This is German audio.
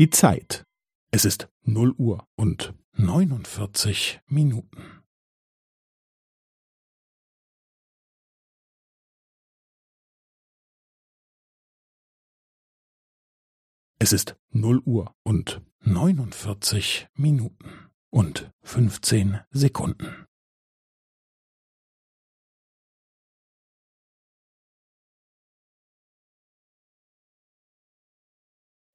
die Zeit. Es ist null Uhr und neunundvierzig Minuten. Es ist null Uhr und neunundvierzig Minuten und fünfzehn Sekunden.